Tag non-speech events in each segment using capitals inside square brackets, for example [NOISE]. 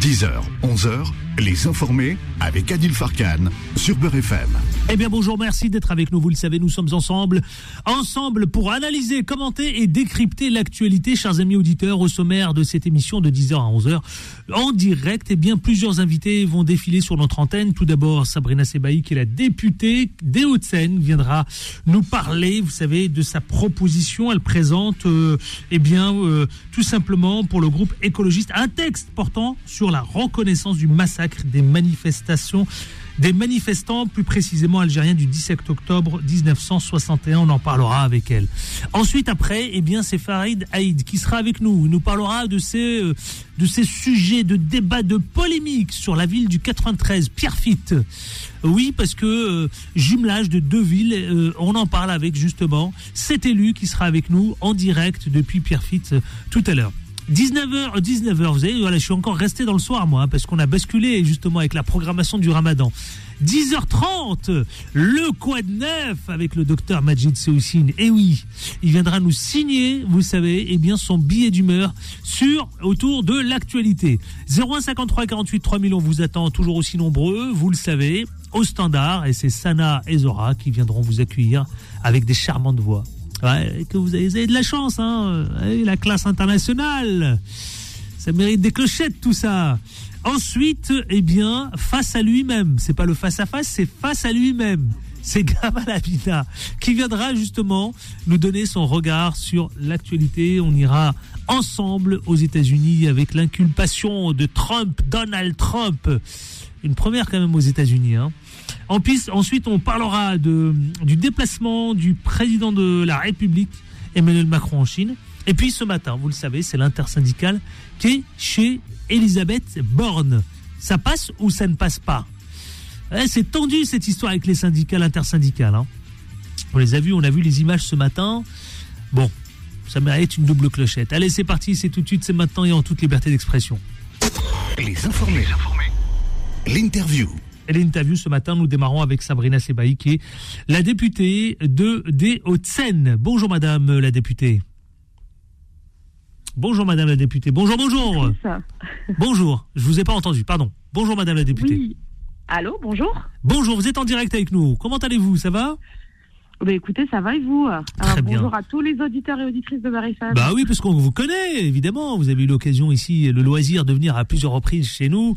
10h, 11h, les informés avec Adil Farkan sur Beurre FM. Eh bien bonjour, merci d'être avec nous. Vous le savez, nous sommes ensemble, ensemble pour analyser, commenter et décrypter l'actualité, chers amis auditeurs, au sommaire de cette émission de 10h à 11h en direct. Eh bien plusieurs invités vont défiler sur notre antenne. Tout d'abord, Sabrina Sebaï, qui est la députée des Hauts-de-Seine, viendra nous parler, vous savez, de sa proposition. Elle présente, euh, eh bien, euh, tout simplement pour le groupe écologiste, un texte portant sur la reconnaissance du massacre des manifestations des manifestants, plus précisément algériens du 17 octobre 1961. On en parlera avec elle. Ensuite, après, eh bien, c'est Farid Haïd qui sera avec nous. Il nous parlera de ces, euh, sujets de débat, de polémique sur la ville du 93, Pierrefitte. Oui, parce que euh, jumelage de deux villes, euh, on en parle avec justement cet élu qui sera avec nous en direct depuis Pierrefitte tout à l'heure. 19h, 19h, vous savez, voilà, je suis encore resté dans le soir, moi, hein, parce qu'on a basculé justement avec la programmation du ramadan. 10h30, le quoi de neuf avec le docteur Majid Seoussine. Et oui, il viendra nous signer, vous savez, eh bien, son billet d'humeur sur, autour de l'actualité. 0153 48 3000, on vous attend toujours aussi nombreux, vous le savez, au standard, et c'est Sana et Zora qui viendront vous accueillir avec des charmantes voix. Que vous avez, de la chance, hein. la classe internationale. Ça mérite des clochettes, tout ça. Ensuite, eh bien, face à lui-même. C'est pas le face à face, c'est face à lui-même. C'est Gamal Abina qui viendra justement nous donner son regard sur l'actualité. On ira ensemble aux États-Unis avec l'inculpation de Trump, Donald Trump. Une première quand même aux États-Unis. Hein. Ensuite, on parlera du déplacement du président de la République, Emmanuel Macron, en Chine. Et puis ce matin, vous le savez, c'est l'intersyndicale qui est chez Elisabeth Borne. Ça passe ou ça ne passe pas? Eh, C'est tendu cette histoire avec les syndicats, l'intersyndicale. Hein. On les a vus, on a vu les images ce matin. Bon, ça mérite une double clochette. Allez, c'est parti, c'est tout de suite, c'est maintenant et en toute liberté d'expression. Les informés. L'interview. Et l'interview ce matin, nous démarrons avec Sabrina Sebaï, qui est la députée de, des Hauts-de-Seine. Bonjour madame la députée. Bonjour madame la députée. Bonjour, bonjour. Bonjour, je vous ai pas entendu, pardon. Bonjour madame la députée. Oui. Allô, bonjour. Bonjour, vous êtes en direct avec nous. Comment allez-vous? Ça va? Bah écoutez, ça va et vous? Très bien. Bonjour à tous les auditeurs et auditrices de Marifan. Bah oui, parce qu'on vous connaît, évidemment. Vous avez eu l'occasion ici, le loisir de venir à plusieurs reprises chez nous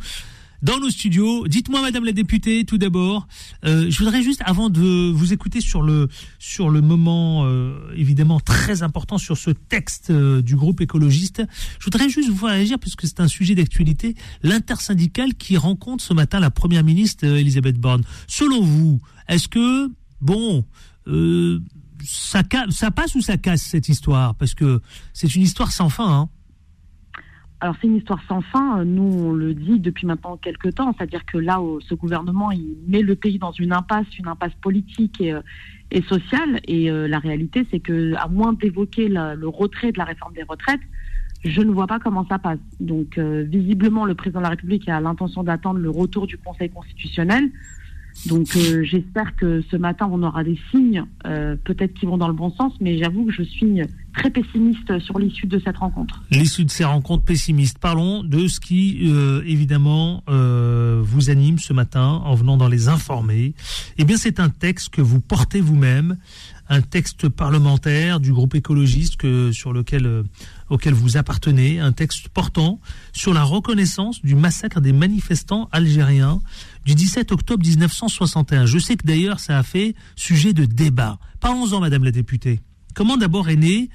dans nos studios. Dites-moi, Madame la députée, tout d'abord, euh, je voudrais juste, avant de vous écouter sur le sur le moment euh, évidemment très important sur ce texte euh, du groupe écologiste, je voudrais juste vous réagir puisque c'est un sujet d'actualité, l'intersyndicale qui rencontre ce matin la première ministre Elisabeth Borne. Selon vous, est-ce que bon ça, ça passe ou ça casse cette histoire? Parce que c'est une histoire sans fin. Hein alors c'est une histoire sans fin. Nous, on le dit depuis maintenant quelques temps, c'est-à-dire que là, ce gouvernement, il met le pays dans une impasse, une impasse politique et, euh, sociale. Et euh, la réalité, c'est que, à moins d'évoquer le retrait de la réforme des retraites, je ne vois pas comment ça passe. Donc, euh, visiblement, le président de la République a l'intention d'attendre le retour du Conseil constitutionnel. Donc euh, j'espère que ce matin on aura des signes, euh, peut-être qui vont dans le bon sens, mais j'avoue que je suis très pessimiste sur l'issue de cette rencontre. L'issue de ces rencontres pessimistes. Parlons de ce qui euh, évidemment vous anime ce matin en venant dans les informer. Eh bien c'est un texte que vous portez vous-même, un texte parlementaire du groupe écologiste sur lequel auquel vous appartenez, un texte portant sur la reconnaissance du massacre des manifestants algériens du 17 octobre 1961. Je sais que d'ailleurs ça a fait sujet de débat. Parlons-en, Madame la députée. Comment d'abord est né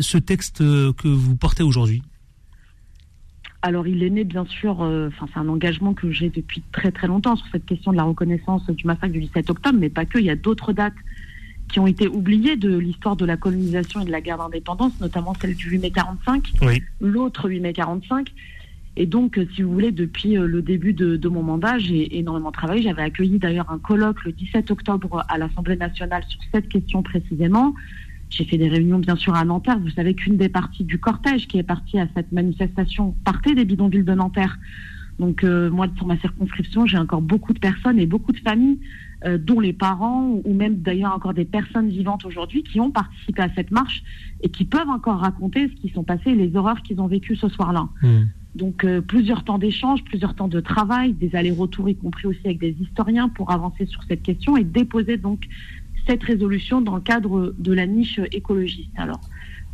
ce texte euh, que vous portez aujourd'hui? Alors, il est né, bien sûr, euh, enfin, c'est un engagement que j'ai depuis très très longtemps sur cette question de la reconnaissance du massacre du 17 octobre, mais pas que. Il y a d'autres dates qui ont été oubliées de l'histoire de la colonisation et de la guerre d'indépendance, notamment celle du 8 mai 45, l'autre 8 mai 45. Et donc, si vous voulez, depuis euh, le début de, mon mandat, j'ai énormément travaillé. J'avais accueilli d'ailleurs un colloque le 17 octobre à l'Assemblée nationale sur cette question précisément. J'ai fait des réunions, bien sûr, à Nanterre. Vous savez qu'une des parties du cortège qui est partie à cette manifestation partait des bidonvilles de Nanterre. Donc, euh, moi, pour ma circonscription, j'ai encore beaucoup de personnes et beaucoup de familles, euh, dont les parents ou même d'ailleurs encore des personnes vivantes aujourd'hui qui ont participé à cette marche et qui peuvent encore raconter ce qui sont passés et les horreurs qu'ils ont vécues ce soir-là. Mmh. Donc euh, plusieurs temps d'échange, plusieurs temps de travail, des allers-retours, y compris aussi avec des historiens pour avancer sur cette question et déposer donc cette résolution dans le cadre de la niche écologiste. Alors,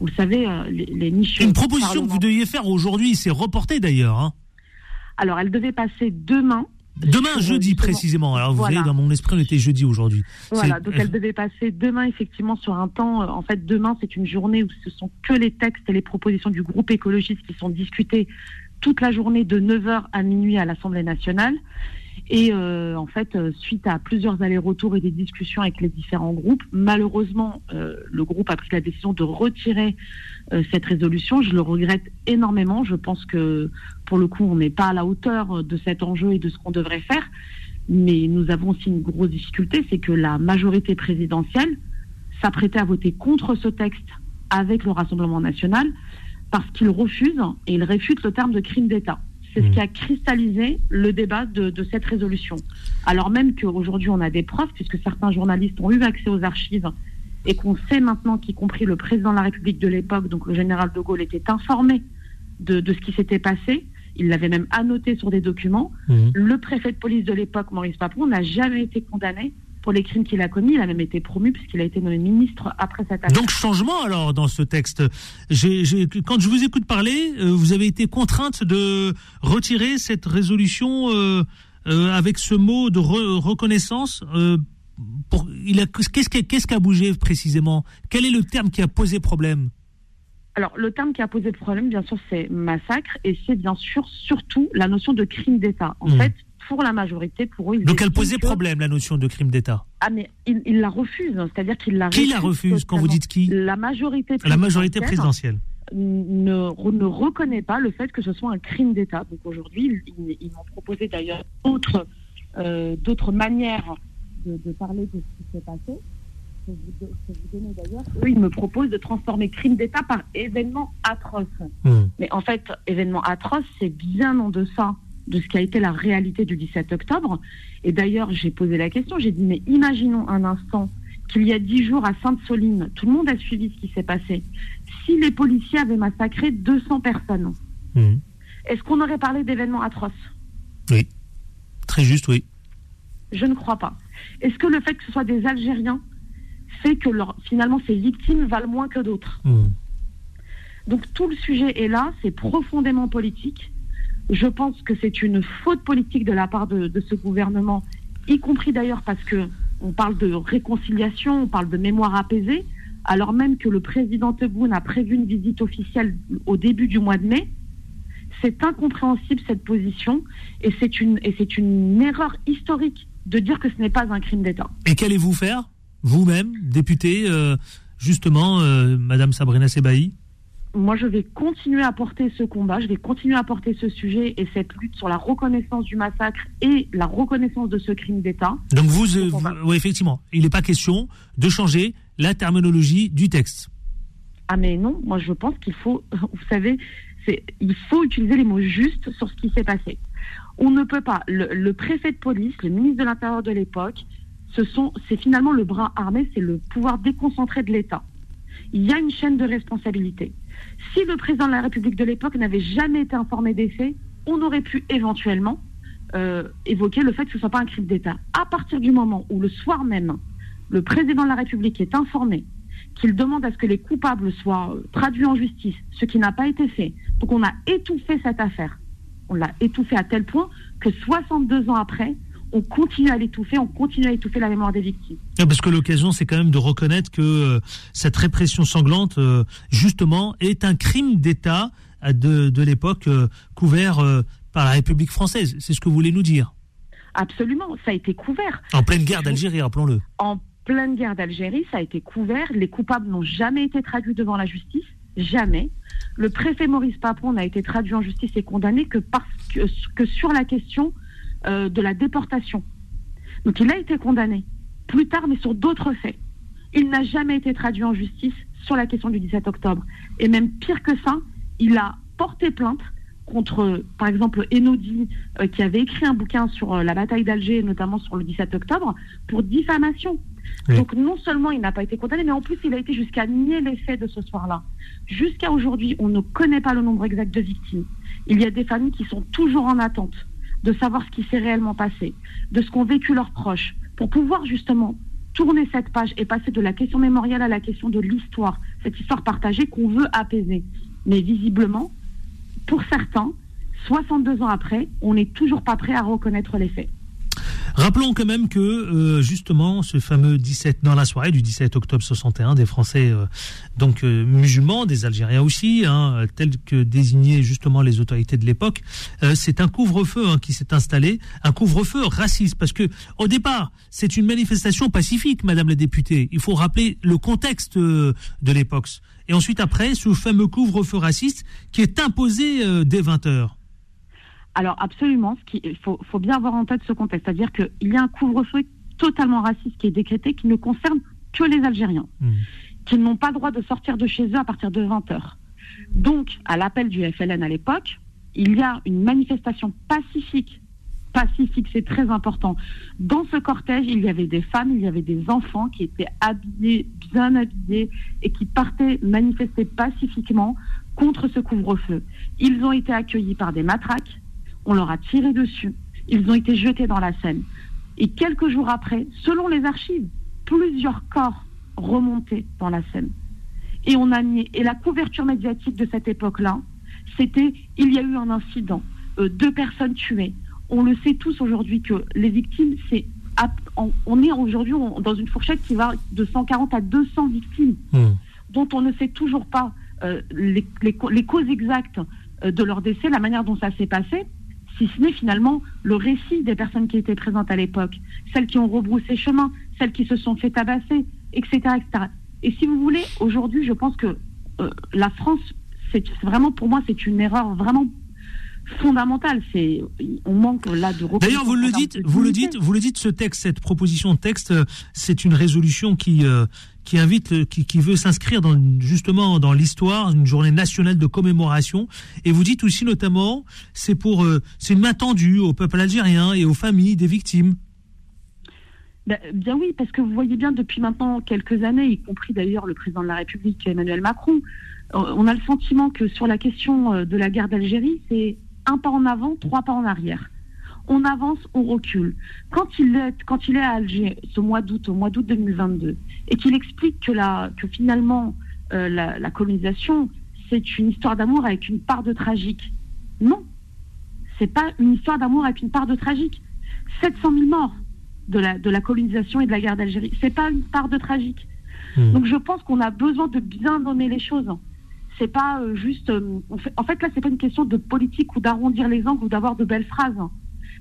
vous le savez, euh, les, les niches. Une proposition que vous deviez faire aujourd'hui, c'est reporté d'ailleurs. Hein. Alors, elle devait passer demain. Demain, jeudi précisément. Alors, vous Voilà. voyez, dans mon esprit, on était jeudi aujourd'hui. Voilà, donc elle devait passer demain effectivement sur un temps. euh, En fait, demain c'est une journée où ce sont que les textes et les propositions du groupe écologiste qui sont discutés toute la journée de 9h à minuit à l'Assemblée nationale. Et euh, en fait, euh, suite à plusieurs allers-retours et des discussions avec les différents groupes, malheureusement, euh, le groupe a pris la décision de retirer cette résolution. Je le regrette énormément. Je pense que pour le coup, on n'est pas à la hauteur de cet enjeu et de ce qu'on devrait faire. Mais nous avons aussi une grosse difficulté, c'est que la majorité présidentielle s'apprêtait à voter contre ce texte avec le Rassemblement national parce qu'il refuse et il réfute le terme de crime d'État. C'est Mmh. ce qui a cristallisé le débat de, de cette résolution. Alors même qu'aujourd'hui on a des preuves, puisque certains journalistes ont eu accès aux archives et qu'on sait maintenant qu'y compris le président de la République de l'époque, donc le général de Gaulle, était informé de, de ce qui s'était passé. Il l'avait même annoté sur des documents. Mhm. Le préfet de police de l'époque, Maurice Papon, n'a jamais été condamné pour les crimes qu'il a commis. Il a même été promu puisqu'il a été nommé ministre après cette affaire. Donc changement alors dans ce texte. J'ai- j'ai- quand je vous écoute parler, euh, vous avez été contrainte de retirer cette résolution euh, euh, avec ce mot de re- reconnaissance. pour, il a, qu'est-ce, qui a, qu'est-ce qui a bougé précisément? Quel est le terme qui a posé problème? Alors, le terme qui a posé problème, bien sûr, c'est massacre et c'est bien sûr surtout la notion de crime d'État. En Mhm. fait, pour la majorité, pour eux, ils Donc elle posait que- problème la notion de crime d'État. Ah, mais il, il la refuse, c'est-à-dire qu'il la Qui la refuse quand vous dites qui La majorité La majorité présidentielle présidentielle. ne, ne reconnaît pas le fait que ce soit un crime d'État. Donc aujourd'hui, ils, ils- m'ont proposé d'ailleurs d'autres euh, manières de, de parler de ce qui s'est passé. Je vais vous, do- je vais vous donner d'ailleurs. Eux, ils me proposent de transformer crime d'État par événement atroce. Mhm. Mais en fait, événement atroce, c'est bien en deçà de ce qui a été la réalité du 17 octobre. Et d'ailleurs, j'ai posé la question, j'ai dit, mais imaginons un instant qu'il y a dix jours à Sainte-Soline, tout le monde a suivi ce qui s'est passé. Si les policiers avaient massacré 200 personnes, Mhm. est-ce qu'on aurait parlé d'événements atroces? Oui. Très juste, oui. Je ne crois pas. Est-ce que le fait que ce soit des Algériens fait que leur, finalement ces victimes valent moins que d'autres? Mhm. Donc tout le sujet est là, c'est profondément politique. Je pense que c'est une faute politique de la part de, ce gouvernement, y compris d'ailleurs parce que on parle de réconciliation, on parle de mémoire apaisée, alors même que le président Tebboune a prévu une visite officielle au début du mois de mai. C'est incompréhensible cette position et c'est une, et c'est une erreur historique de dire que ce n'est pas un crime d'État. Et qu'allez-vous faire, vous-même, député, euh, justement, euh, Madame Sabrina Sebaï moi, je vais continuer à porter ce combat, je vais continuer à porter ce sujet et cette lutte sur la reconnaissance du massacre et la reconnaissance de ce crime d'État. Donc vous, euh, vous- oui, effectivement, il n'est pas question de changer la terminologie du texte. Ah mais non, moi je pense qu'il faut, [LAUGHS] vous savez, il faut utiliser les mots justes sur ce qui s'est passé. On ne peut pas. Le, le préfet de police, le ministre de l'Intérieur de l'époque, ce c'est finalement le bras armé, c'est le pouvoir déconcentré de l'État. Il y a une chaîne de responsabilité. Si le président de la République de l'époque n'avait jamais été informé des faits, on aurait pu éventuellement euh, évoquer le fait que ce ne soit pas un crime d'État. À partir du moment où le soir même, le président de la République est informé qu'il demande à ce que les coupables soient euh, traduits en justice, ce qui n'a pas été fait. Donc on a étouffé cette affaire. On l'a étouffé à tel point que 62 ans après, on continue à l'étouffer, on continue à étouffer la mémoire des victimes. Ah, Parce que l'occasion, c'est quand même de reconnaître que euh, cette répression sanglante, euh, justement, est un crime d'État euh, de, de l'époque euh, couvert par la République française. C'est ce que vous voulez nous dire? Absolument, ça a été couvert. En pleine guerre d'Algérie, rappelons-le. En pleine guerre d'Algérie, ça a été couvert. Les coupables n'ont jamais été traduits devant la justice, jamais. Le préfet Maurice Papon n'a été traduit en justice et condamné que, parce que, que sur la question euh, de la déportation. Donc il a été condamné plus tard, mais sur d'autres faits. Il n'a jamais été traduit en justice sur la question du 17 octobre. Et même pire que ça, il a porté plainte contre, par exemple, Enodi, euh, qui avait écrit un bouquin sur euh, la bataille d'Alger, notamment sur le 17 octobre, pour diffamation. Oui. Donc non seulement il n'a pas été condamné, mais en plus il a été jusqu'à nier les faits de ce soir-là. Jusqu'à aujourd'hui, on ne connaît pas le nombre exact de victimes. Il y a des familles qui sont toujours en attente de savoir ce qui s'est réellement passé, de ce qu'ont vécu leurs proches, pour pouvoir justement tourner cette page et passer de la question mémorielle à la question de l'histoire, cette histoire partagée qu'on veut apaiser. Mais visiblement, pour certains, 62 ans après, on n'est toujours pas prêt à reconnaître les faits. Rappelons quand même que euh, justement ce fameux 17 dans la soirée du 17 octobre 61 des Français euh, donc euh, musulmans, des Algériens aussi, hein, tels que désignaient justement les autorités de l'époque, c'est un couvre-feu hein, qui s'est installé, un couvre-feu raciste parce que au départ c'est une manifestation pacifique, Madame la députée. Il faut rappeler le contexte de l'époque. Et ensuite après ce fameux couvre-feu raciste qui est imposé dès 20 heures. Alors absolument, il faut, bien avoir en tête ce contexte, c'est-à-dire qu'il y a un couvre-feu totalement raciste qui est décrété, qui ne concerne que les Algériens, mmh. qui n'ont pas le droit de sortir de chez eux à partir de 20 heures. Donc, à l'appel du FLN à l'époque, il y a une manifestation pacifique. Pacifique, c'est très important. Dans ce cortège, il y avait des femmes, il y avait des enfants qui étaient habillés, bien habillés, et qui partaient manifester pacifiquement contre ce couvre-feu. Ils ont été accueillis par des matraques, on leur a tiré dessus, ils ont été jetés dans la Seine. Et quelques jours après, selon les archives, plusieurs corps remontaient dans la Seine. Et on a mis, et la couverture médiatique de cette époque-là, c'était il y a eu un incident, euh, deux personnes tuées. On le sait tous aujourd'hui que les victimes, c'est on est aujourd'hui dans une fourchette qui va de 140 à 200 victimes, mmh. dont on ne sait toujours pas euh, les, les, causes exactes euh, de leur décès, la manière dont ça s'est passé si ce n'est finalement le récit des personnes qui étaient présentes à l'époque, celles qui ont rebroussé chemin, celles qui se sont fait tabasser, etc. etc. Et si vous voulez, aujourd'hui, je pense que euh, la France, c'est vraiment pour moi, c'est une erreur vraiment fondamentale. C'est on manque là de. D'ailleurs, vous le dites, vous le dites, vous le dites. Ce texte, cette proposition de texte, euh, c'est une résolution qui euh, qui invite, qui, veut s'inscrire dans, justement dans l'histoire, une journée nationale de commémoration. Et vous dites aussi notamment, c'est pour, euh, c'est une main tendue au peuple algérien et aux familles des victimes. Ben, bien oui, parce que vous voyez bien depuis maintenant quelques années, y compris d'ailleurs le président de la République Emmanuel Macron, euh, on a le sentiment que sur la question euh, de la guerre d'Algérie, c'est un pas en avant, trois pas en arrière on avance, on recule. Quand il est, quand il est à Alger, ce mois d'août, au mois d'août 2022, et qu'il explique que, la, que finalement euh, la, colonisation, c'est une histoire d'amour avec une part de tragique. Non, c'est pas une histoire d'amour avec une part de tragique. 700 000 morts de la, de la colonisation et de la guerre d'Algérie, c'est pas une part de tragique. Hmm. Donc je pense qu'on a besoin de bien nommer les choses. C'est pas euh, juste. Euh, en fait, là, c'est pas une question de politique ou d'arrondir les angles ou d'avoir de belles phrases.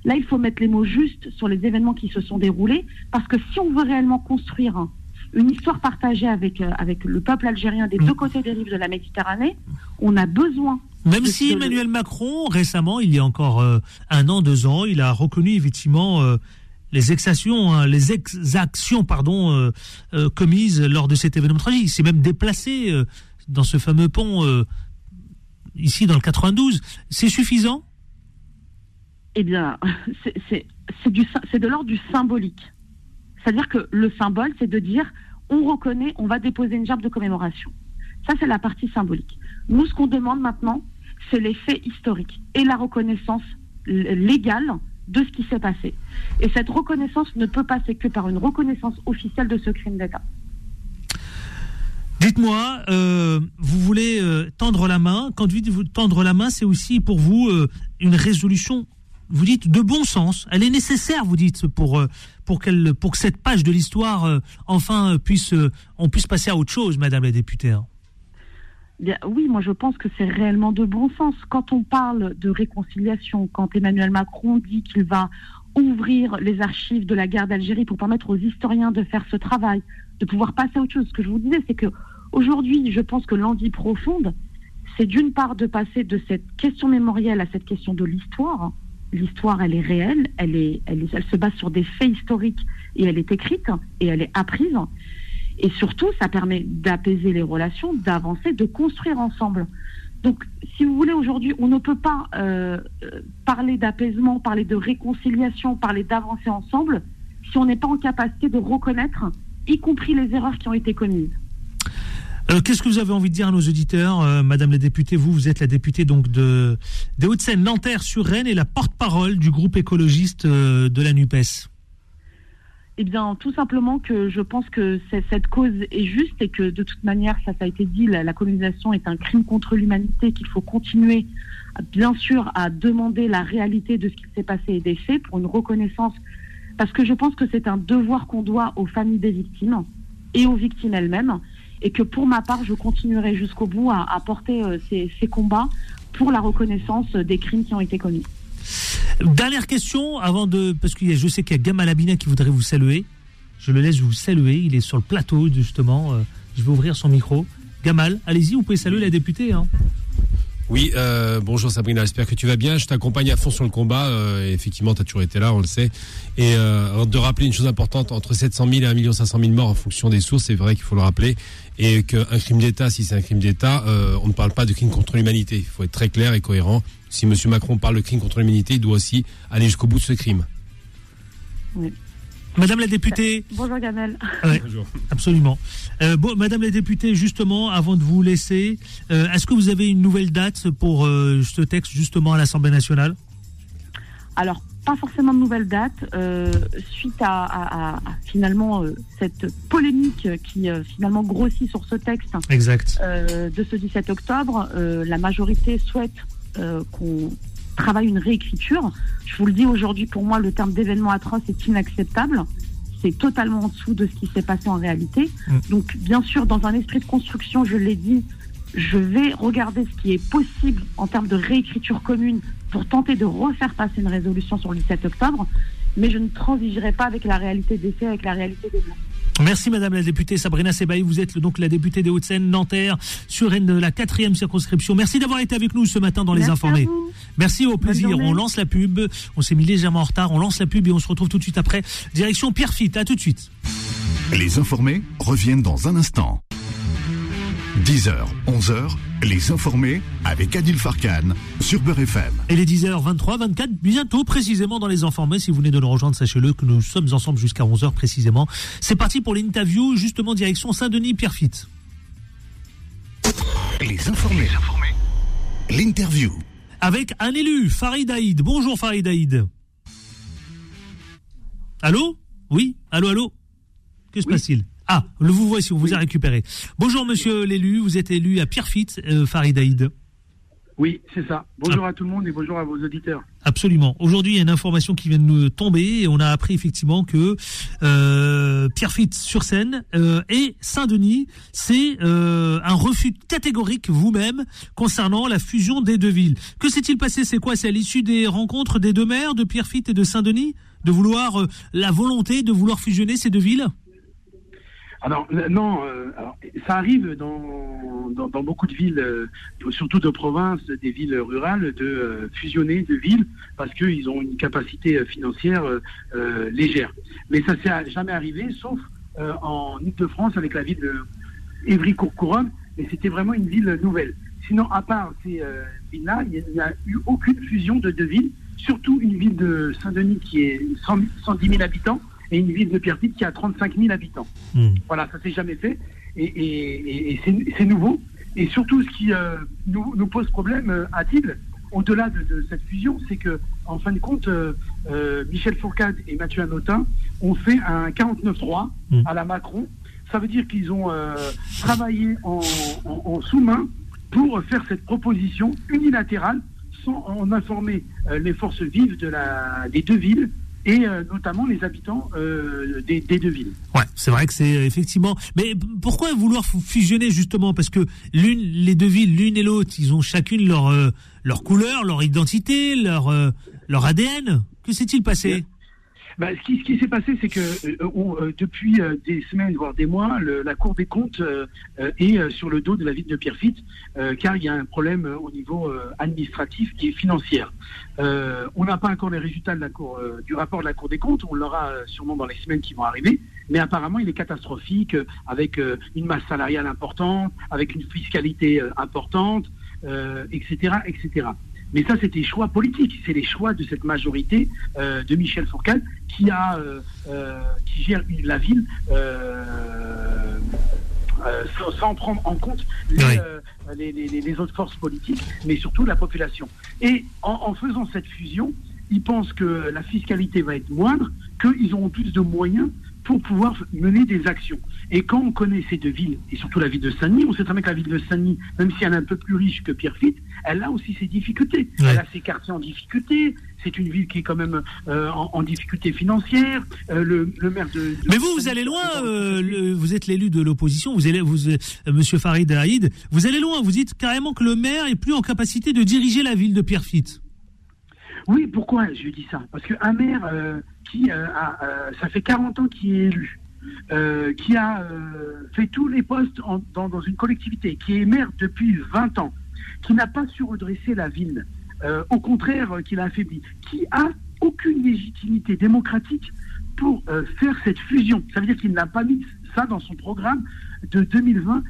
Là, il faut mettre les mots justes sur les événements qui se sont déroulés, parce que si on veut réellement construire une histoire partagée avec, euh, avec le peuple algérien des deux côtés des rives de la Méditerranée, on a besoin. Même si Emmanuel Macron, récemment, il y a encore euh, un an, deux ans, il a reconnu effectivement euh, les exactions, hein, les exactions pardon, commises lors de cet événement tragique. Il s'est même déplacé dans ce fameux pont ici dans le 92. C'est suffisant? Eh bien, c'est de l'ordre du symbolique. C'est-à-dire que le symbole, c'est de dire, on reconnaît, on va déposer une gerbe de commémoration. Ça, c'est la partie symbolique. Nous, ce qu'on demande maintenant, c'est les faits historiques et la reconnaissance légale de ce qui s'est passé. Et cette reconnaissance ne peut passer que par une reconnaissance officielle de ce crime d'État. Dites-moi, euh, vous voulez euh, tendre la main. Quand vous dites tendre la main, c'est aussi pour vous euh, une résolution vous dites de bon sens. Elle est nécessaire, vous dites, pour euh, pour pour que cette page de l'histoire euh, enfin puisse euh, on puisse passer à autre chose, Madame la députée. Hein. Oui, moi je pense que c'est réellement de bon sens. Quand on parle de réconciliation, quand Emmanuel Macron dit qu'il va ouvrir les archives de la guerre d'Algérie pour permettre aux historiens de faire ce travail, de pouvoir passer à autre chose. Ce que je vous disais, c'est que aujourd'hui, je pense que l'envie profonde, c'est d'une part de passer de cette question mémorielle à cette question de l'histoire, l'histoire, elle est réelle, elle, est, elle, se base sur des faits historiques et elle est écrite et elle est apprise. Et surtout, ça permet d'apaiser les relations, d'avancer, de construire ensemble. Donc, si vous voulez, aujourd'hui, on ne peut pas euh, parler d'apaisement, parler de réconciliation, parler d'avancer ensemble, si on n'est pas en capacité de reconnaître, y compris les erreurs qui ont été commises. Qu'est-ce que vous avez envie de dire à nos auditeurs, Madame la députée? Vous, vous êtes la députée donc de des Hauts-de-Seine, Nanterre sur Rennes et la porte-parole du groupe écologiste de la Nupes. Eh bien, tout simplement que je pense que cette cause est juste et que de toute manière, ça, ça a été dit, la, colonisation est un crime contre l'humanité, qu'il faut continuer, bien sûr, à demander la réalité de ce qui s'est passé et des faits pour une reconnaissance, parce que je pense que c'est un devoir qu'on doit aux familles des victimes et aux victimes elles-mêmes, et que pour ma part, je continuerai jusqu'au bout à, porter euh, ces combats pour la reconnaissance des crimes qui ont été commis. Dernière question avant de. Parce que je sais qu'il y a Gamal Abina qui voudrait vous saluer. Je le laisse vous saluer. Il est sur le plateau, justement. Euh, je vais ouvrir son micro. Gamal, allez-y, vous pouvez saluer la députée. Hein. Oui, euh, bonjour Sabrina, j'espère que tu vas bien. Je t'accompagne à fond sur le combat. Euh, effectivement, tu as toujours été là, on le sait. Et de rappeler une chose importante, entre 700 000 et 1 500 000 morts en fonction des sources, c'est vrai qu'il faut le rappeler. Et qu'un crime d'État, si c'est un crime d'État, on ne parle pas de crime contre l'humanité. Il faut être très clair et cohérent si M. Macron parle de crime contre l'humanité, il doit aussi aller jusqu'au bout de ce crime. Madame la députée. Bonjour Gamel. Bonjour. Absolument. Euh, bon, Madame la députée, justement, avant de vous laisser, euh, est-ce que vous avez une nouvelle date pour euh, ce texte justement à l'Assemblée nationale? Alors, pas forcément de nouvelle date. suite à, finalement cette polémique qui finalement grossit sur ce texte exact. de ce 17 octobre, la majorité souhaite euh, qu'on travaille une réécriture. Je vous le dis aujourd'hui, pour moi, le terme d'événement atroce est inacceptable. C'est totalement en dessous de ce qui s'est passé en réalité. Mm. Donc, bien sûr, dans un esprit de construction, je l'ai dit, je vais regarder ce qui est possible en termes de réécriture commune pour tenter de refaire passer une résolution sur le 17 octobre, mais je ne transigerai pas avec la réalité des faits, avec la réalité des mots. Merci Madame la députée Sabrina Sebaï, vous êtes donc la députée des Hauts-de-Seine, Nanterre, sur la quatrième circonscription. Merci d'avoir été avec nous ce matin dans Les Informés. Merci, au plaisir. On lance la pub, on s'est mis légèrement en retard, on lance la pub et on se retrouve tout de suite après. Direction Pierrefitte, à tout de suite. Les Informés reviennent dans un instant. 10h, 11h, les informés avec Adil Farkan sur Beurre FM. Et les 10h, 23, 24, bientôt précisément dans les informés. Si vous venez de nous rejoindre, sachez-le que nous sommes ensemble jusqu'à 11h précisément. C'est parti pour l'interview, justement direction Saint-Denis-Pierrefitte. Les informés. L'interview. Avec un élu, Farid Aïd. Bonjour Farid Aïd. Allô? Oui? Allô, allô? Que se passe-t-il? Ah, le vous voici, on vous a récupéré. Bonjour monsieur l'élu, vous êtes élu à Pierrefitte, euh, Farid Aïd. Oui, c'est ça. Bonjour ah. à tout le monde et bonjour à vos auditeurs. Absolument. Aujourd'hui, il y a une information qui vient de nous tomber et on a appris effectivement que euh, Pierrefitte-sur-Seine euh, et Saint-Denis, c'est euh, un refus catégorique vous-même concernant la fusion des deux villes. Que s'est-il passé? C'est quoi? C'est à l'issue des rencontres des deux maires de Pierrefitte et de Saint-Denis? De vouloir la volonté de vouloir fusionner ces deux villes? Alors euh, non, euh, ça arrive dans, dans, beaucoup de villes, euh, surtout de province, des villes rurales, de fusionner de villes parce qu'ils ont une capacité financière légère. Mais ça s'est jamais arrivé, sauf en Ile-de-France avec la ville de Évry-Courcouronne, et c'était vraiment une ville nouvelle. Sinon, à part ces villes-là, il n'y a, eu aucune fusion de deux villes, surtout une ville de Saint-Denis qui est 110 000 habitants et une ville de Pierrefitte qui a 35 000 habitants. Hmm. Voilà, ça s'est jamais fait et, c'est nouveau. Et surtout, ce qui euh, nous, pose problème, euh, a-t-il, au-delà de, cette fusion, c'est que, en fin de compte, euh, Michel Fourcade et Mathieu Anotin ont fait un 49-3 hmm. à la Macron. Ça veut dire qu'ils ont travaillé en, sous-main pour faire cette proposition unilatérale sans en informer les forces vives de la, des deux villes et euh, notamment les habitants euh, des, deux villes. Ouais, c'est vrai que c'est euh, effectivement. Mais pourquoi vouloir fusionner justement? Parce que l'une, les deux villes, l'une et l'autre, ils ont chacune leur leur couleur, leur identité, leur leur ADN. Que s'est-il passé? Bah, ce qui, qui s'est passé, c'est que euh, euh, depuis euh, des semaines, voire des mois, la Cour des comptes est sur le dos de la ville de Pierrefitte, car il y a un problème au niveau administratif et financier. on n'a pas encore les résultats de la cour, du rapport de la Cour des comptes, on l'aura sûrement dans les semaines qui vont arriver, mais apparemment il est catastrophique, avec une masse salariale importante, avec une fiscalité importante, etc., etc. Mais ça, c'est des choix politiques. C'est les choix de cette majorité euh, de Michel Fourcade qui a euh, euh, qui gère la ville sans, sans prendre en compte les, Oui. les, les- les- les autres forces politiques, mais surtout la population. Et en, en faisant cette fusion, ils pensent que la fiscalité va être moindre, qu'ils auront plus de moyens pour pouvoir mener des actions. Et quand on connaît ces deux villes, et surtout la ville de Saint-Denis, on sait très bien que la ville de Saint-Denis, même si elle est un peu plus riche que Pierrefitte, elle a aussi ses difficultés. Ouais. Elle a ses quartiers en difficulté. C'est une ville qui est quand même euh, en, en difficulté financière. Euh, le, le maire de, de Mais vous, vous allez loin. euh, le- vous êtes l'élu de l'opposition. Vous allez, vous, Monsieur Farid Haïd, vous allez loin. Vous dites carrément que le maire est plus en capacité de diriger la ville de Pierrefitte. Oui, pourquoi je dis ça? Parce qu'un maire euh, qui euh, a, euh, ça fait 40 ans qu'il est élu, qui a fait tous les postes en- dans, dans une collectivité, qui est maire depuis 20 ans, qui n'a pas su redresser la ville, au contraire qui l'a affaibli, qui a aucune légitimité démocratique pour faire cette fusion. Ça veut dire qu'il n'a pas mis ça dans son programme de 2020-2026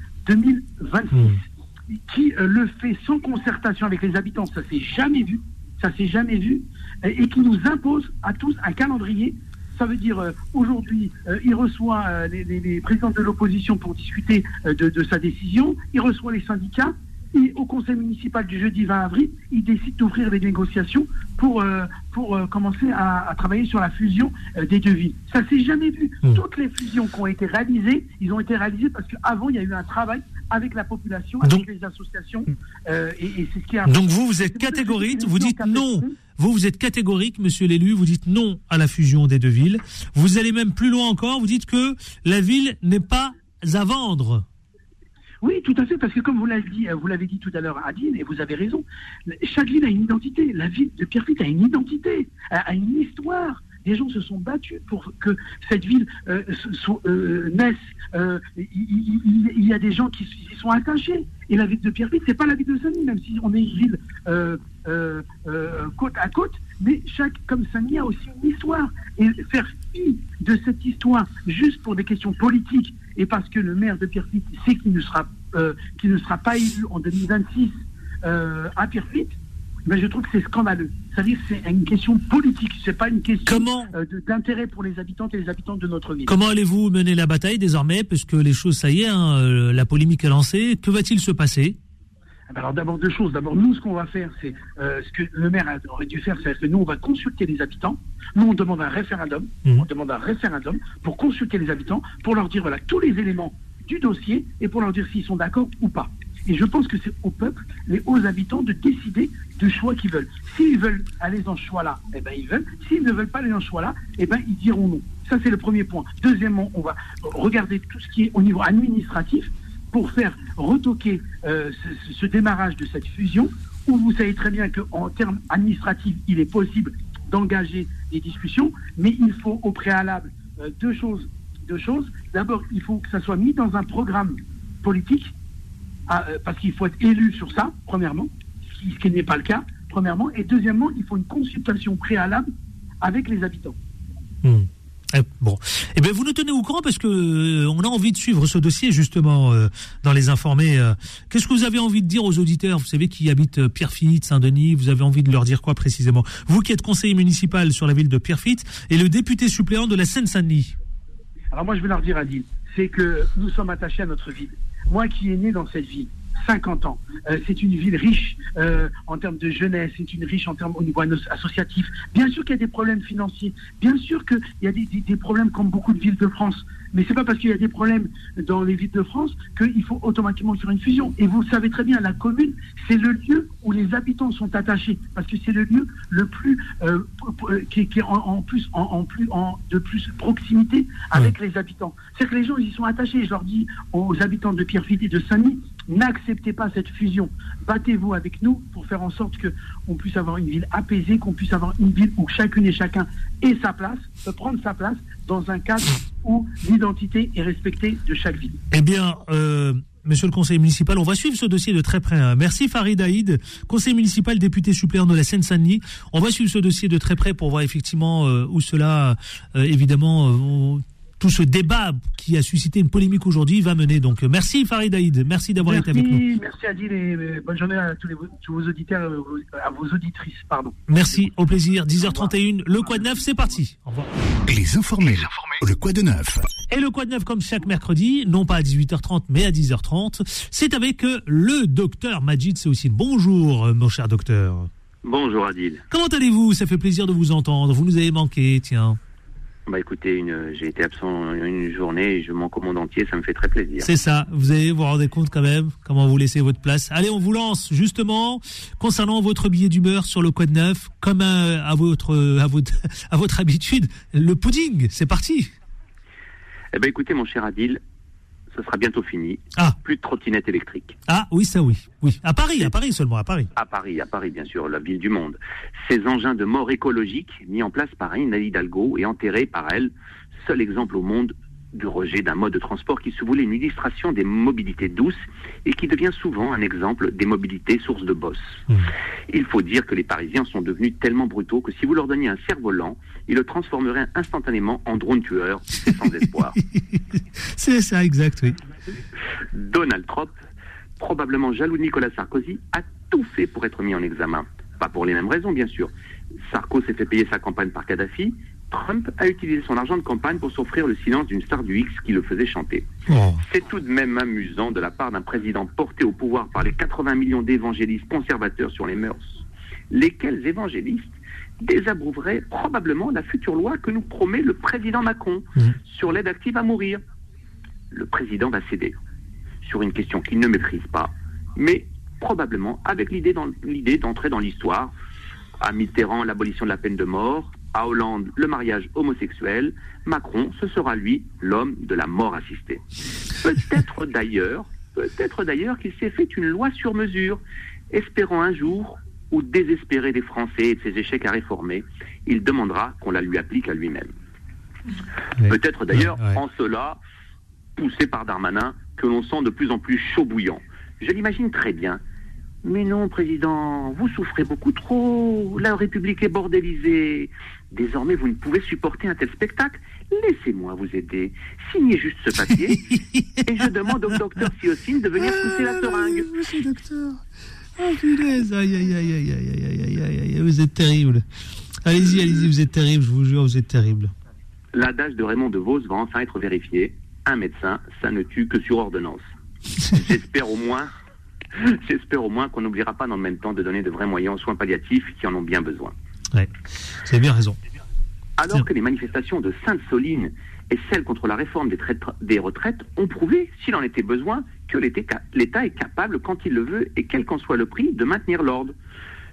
qui euh, le fait sans concertation avec les habitants, ça s'est jamais vu, ça s'est jamais vu, et, et qui nous impose à tous un calendrier. Ça veut dire euh, aujourd'hui, euh, il reçoit euh, les, les- les présidents de l'opposition pour discuter de, de sa décision, il reçoit les syndicats, et au conseil municipal du jeudi 20 avril, il décide d'ouvrir les négociations pour, pour commencer à, à travailler sur la fusion des deux villes. Ça s'est jamais vu. Mm. Toutes les fusions qui ont été réalisées, ils ont été réalisées parce qu'avant, il y a eu un travail avec la population, avec les associations, euh, et, et c'est ce qui a... Donc vous, vous êtes catégorique. Vous dites non. Vous, vous êtes catégorique, Monsieur l'élu. Vous dites non à la fusion des deux villes. Vous allez même plus loin encore. Vous dites que la ville n'est pas à vendre. Oui, tout à fait, parce que comme vous l'avez dit, euh, vous l'avez dit tout à l'heure, Adine, et vous avez raison, chaque ville a une identité. La ville de Pierrefitte a une identité, a une histoire. Des gens se sont battus pour que cette ville euh, euh, naisse. Euh, Il y a des gens qui s'y sont attachés. Et la ville de Pierrefitte, c'est pas la ville de Saint-Denis, même si on est une ville côte à côte, mais chaque, comme Saint-Denis, a aussi une histoire. Et faire fi de cette histoire juste pour des questions politiques et parce que le maire de Pierrefitte sait qu'il ne sera, qu'il ne sera pas élu en 2026 euh, à Pierrefitte, ben je trouve que c'est scandaleux. C'est-à-dire que c'est une question politique, c'est pas une question euh, d'intérêt pour les habitantes et les habitants de notre ville. Comment allez-vous mener la bataille désormais Puisque les choses, ça y est, hein, euh, la polémique est lancée. Que va-t-il se passer? Eh ben Alors d'abord deux choses. D'abord nous ce qu'on va faire, c'est euh, ce que le maire aurait dû faire, c'est que nous on va consulter les habitants. Nous on demande un référendum. Mhm. On demande un référendum pour consulter les habitants, pour leur dire voilà tous les éléments du dossier et pour leur dire s'ils sont d'accord ou pas. Et je pense que c'est au peuple, et aux habitants de décider du choix qu'ils veulent. S'ils veulent aller dans ce choix-là, eh ben ils veulent. S'ils ne veulent pas aller dans ce choix-là, eh ben ils diront non. Ça c'est le premier point. Deuxièmement, on va regarder tout ce qui est au niveau administratif pour faire retoquer euh, ce, ce démarrage de cette fusion, où vous savez très bien qu'en termes administratifs, il est possible d'engager des discussions, mais il faut au préalable euh, deux choses. Deux choses. D'abord, il faut que ça soit mis dans un programme politique, ah, euh, parce qu'il faut être élu sur ça, premièrement, ce qui, n'est pas le cas, premièrement, et deuxièmement, il faut une consultation préalable avec les habitants. Hmm. Eh, Bon, eh bien, vous nous tenez au courant parce que euh, on a envie de suivre ce dossier justement euh, dans les informés. euh. Qu'est-ce que vous avez envie de dire aux auditeurs? Vous savez qui habitent Pierrefitte, Saint-Denis. Vous avez envie de leur dire quoi précisément? Vous qui êtes conseiller municipal sur la ville de Pierrefitte et le député suppléant de la Seine-Saint-Denis. Alors moi, je vais leur dire, Adil, c'est que nous sommes attachés à notre ville. Moi qui est né dans cette ville, 50 ans, euh, c'est une ville riche euh, en termes de jeunesse, c'est une riche en termes au niveau asso- associatif. Bien sûr qu'il y a des problèmes financiers, bien sûr qu'il y a des problèmes comme beaucoup de villes de France. Mais c'est pas parce qu'il y a des problèmes dans les villes de France qu'il faut automatiquement faire une fusion. Et vous le savez très bien, la commune, c'est le lieu où les habitants sont attachés, parce que c'est le lieu le plus euh, qui, qui est en, en plus en, en plus en de plus proximité avec les habitants. C'est que les gens ils y sont attachés. Je leur dis aux habitants de Pierrefitte et de Saint-Denis, n'acceptez pas cette fusion. Battez-vous avec nous pour faire en sorte que on puisse avoir une ville apaisée, qu'on puisse avoir une ville où chacune et chacun ait sa place, peut prendre sa place dans un cadre où l'identité est respectée de chaque ville. Eh bien, euh, Monsieur le conseiller municipal, on va suivre ce dossier de très près. hein. Merci Farid Haïd, conseiller municipal, député suppléant de la Seine-Saint-Denis. On va suivre ce dossier de très près pour voir effectivement euh, où cela, euh, évidemment, tout ce débat qui a suscité une polémique aujourd'hui va mener. Donc merci Farid Aïd, merci d'avoir été avec nous. Merci Adil et bonne journée à tous, les, tous vos auditeurs, à vos auditrices. Pardon. Merci, au plaisir. 10h31, le Quad Neuf, c'est parti. Au revoir. Les informés, le Quad Neuf. Et le Quad Neuf, comme chaque mercredi, non pas à 18h30, mais à 10h30, c'est avec euh, le docteur Majid aussi. Bonjour, euh, mon cher docteur. Bonjour Adil. Comment allez-vous? Ça fait plaisir de vous entendre. Vous nous avez manqué, tiens. Bah écoutez, j'ai été absent une journée et je manque au monde entier, ça me fait très plaisir. C'est ça, vous allez vous rendre compte quand même comment vous laissez votre place. Allez, on vous lance justement concernant votre billet d'humeur sur le Code 9, comme à, votre, à, votre, [LAUGHS] à votre habitude, le pudding, c'est parti. Eh ben écoutez mon cher Adil, ce sera bientôt fini. Ah. Plus de trottinettes électriques. Ah oui, ça oui. Oui. À Paris, à Paris seulement, à Paris. À Paris, à Paris, bien sûr, la ville du monde. Ces engins de mort écologique mis en place par Anne Hidalgo et enterrés par elle, seul exemple au monde du rejet d'un mode de transport qui se voulait une illustration des mobilités douces et qui devient souvent un exemple des mobilités sources de boss. Mmh. Il faut dire que les Parisiens sont devenus tellement brutaux que si vous leur donniez un cerf-volant, ils le transformeraient instantanément en drone tueur sans espoir. [LAUGHS] C'est ça, exact, oui. Donald Trump, probablement jaloux de Nicolas Sarkozy, a tout fait pour être mis en examen. Pas pour les mêmes raisons, bien sûr. Sarko s'est fait payer sa campagne par Kadhafi, Trump a utilisé son argent de campagne pour s'offrir le silence d'une star du X qui le faisait chanter. Oh. C'est tout de même amusant de la part d'un président porté au pouvoir par les 80 millions d'évangélistes conservateurs sur les mœurs. Lesquels évangélistes désapprouveraient probablement la future loi que nous promet le président Macron Mmh. sur l'aide active à mourir. Le président va céder sur une question qu'il ne maîtrise pas, mais probablement avec l'idée d'entrer dans l'histoire. À Mitterrand, l'abolition de la peine de mort. À Hollande, le mariage homosexuel. Macron, ce sera lui l'homme de la mort assistée. Peut-être [LAUGHS] d'ailleurs, peut-être d'ailleurs qu'il s'est fait une loi sur mesure, espérant un jour où désespéré des Français et de ses échecs à réformer, il demandera qu'on la lui applique à lui-même. Peut-être d'ailleurs en cela, poussé par Darmanin, que l'on sent de plus en plus chaud bouillant. Je l'imagine très bien. Mais non, Président, vous souffrez beaucoup trop. La République est bordélisée. Désormais, vous ne pouvez supporter un tel spectacle. Laissez-moi vous aider. Signez juste ce papier [LAUGHS] et je demande au docteur Siocine de venir pousser la seringue. Monsieur docteur. Oh. Aïe, aïe, aïe, aïe, aïe, aïe, aïe, aïe, Vous êtes terrible. Allez-y, euh, allez-y, vous êtes terrible, je vous jure, vous êtes terrible. L'adage de Raymond de DeVos va enfin être vérifié. Un médecin, ça ne tue que sur ordonnance. [LAUGHS] J'espère au moins J'espère au moins qu'on n'oubliera pas dans le même temps de donner de vrais moyens aux soins palliatifs qui en ont bien besoin. Avez bien raison. Alors que les manifestations de Sainte-Soline et celles contre la réforme des, traite- des retraites ont prouvé, s'il en était besoin, que l'État l'État est capable, quand il le veut et quel qu'en soit le prix, de maintenir l'ordre.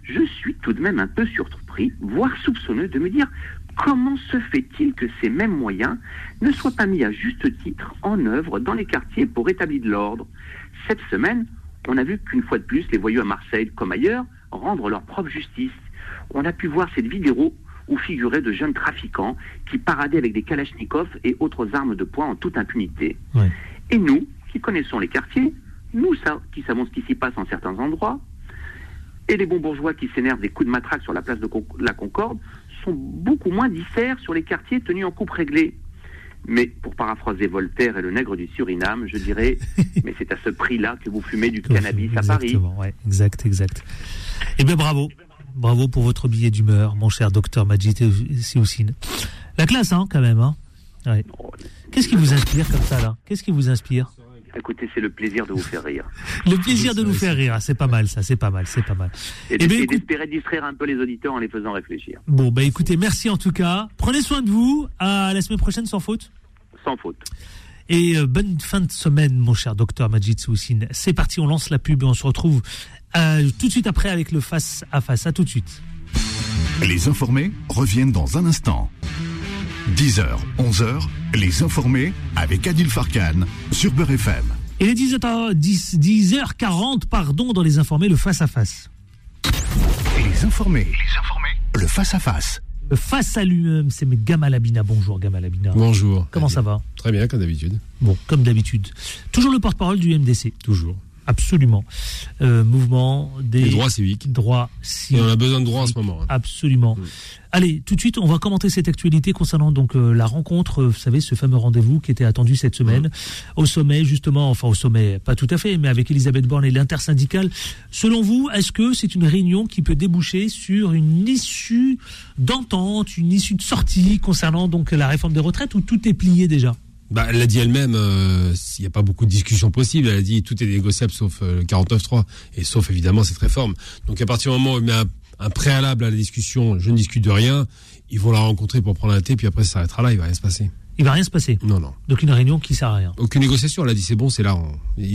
Je suis tout de même un peu surpris, voire soupçonneux, de me dire comment se fait-il que ces mêmes moyens ne soient pas mis à juste titre en œuvre dans les quartiers pour rétablir de l'ordre. Cette semaine, on a vu qu'une fois de plus, les voyous à Marseille, comme ailleurs, rendre leur propre justice. On a pu voir cette vidéo où figuraient de jeunes trafiquants qui paradaient avec des kalachnikovs et autres armes de poing en toute impunité. Ouais. Et nous, qui connaissons les quartiers, nous qui savons ce qui s'y passe en certains endroits, et les bons bourgeois qui s'énervent des coups de matraque sur la place de Con- la Concorde, sont beaucoup moins diffèrent sur les quartiers tenus en coupe réglée. Mais pour paraphraser Voltaire et le nègre du Suriname, je dirais, [LAUGHS] mais c'est à ce prix-là que vous fumez du cannabis à Paris. Exactement, ouais, exact, exact. Eh bien, bravo. Bravo pour votre billet d'humeur, mon cher docteur Majid Sioussine. La classe, hein, quand même, hein. Ouais. Qu'est-ce qui vous inspire comme ça, là? Qu'est-ce qui vous inspire? Écoutez, c'est le plaisir de vous faire rire. Le plaisir de nous faire rire. Ah, C'est pas mal, ça, c'est pas mal, c'est pas mal. Et Eh ben, écoute- d'espérer distraire un peu les auditeurs en les faisant réfléchir. Bon, bah écoutez, merci en tout cas. Prenez soin de vous. À la semaine prochaine, sans faute. Sans faute. Et euh, bonne fin de semaine, mon cher docteur Majid Soussine. C'est parti, on lance la pub et on se retrouve euh, tout de suite après avec le face à face. À tout de suite. Les informés reviennent dans un instant. 10h, 11h, les informés avec Adil Farkan sur Beurre FM. Il est 10h, 10, 10h40, pardon, dans les informés, le face à face. Les informés, les informés, le face-à-face. Le face à lui-même, c'est Gamal Abina. Bonjour Gamal Abina. Bonjour. Comment ça va? Très bien, comme d'habitude. Bon, comme d'habitude. Toujours le porte-parole du MDC. Toujours. Absolument. Euh, mouvement des Les droits civiques. droits Et civiques. on a besoin de droits en ce moment. hein. Absolument. Mm. Allez, tout de suite, on va commenter cette actualité concernant donc euh, la rencontre, euh, vous savez, ce fameux rendez-vous qui était attendu cette semaine Mm. au sommet, justement, enfin au sommet, pas tout à fait, mais avec Elisabeth Borne et l'intersyndicale. Selon vous, est-ce que c'est une réunion qui peut déboucher sur une issue d'entente, une issue de sortie concernant donc la réforme des retraites ou tout est plié déjà? Bah, elle l'a dit elle-même, euh, il n'y a pas beaucoup de discussions possibles. Elle a dit tout est négociable sauf euh, le 49.3 et sauf évidemment cette réforme. Donc à partir du moment où il met un, un préalable à la discussion, je ne discute de rien, ils vont la rencontrer pour prendre un thé, puis après ça s'arrêtera là, il va rien se passer. Il va rien se passer. Non, non. Donc une réunion qui sert à rien. Aucune négociation, elle a dit c'est bon, c'est là. on-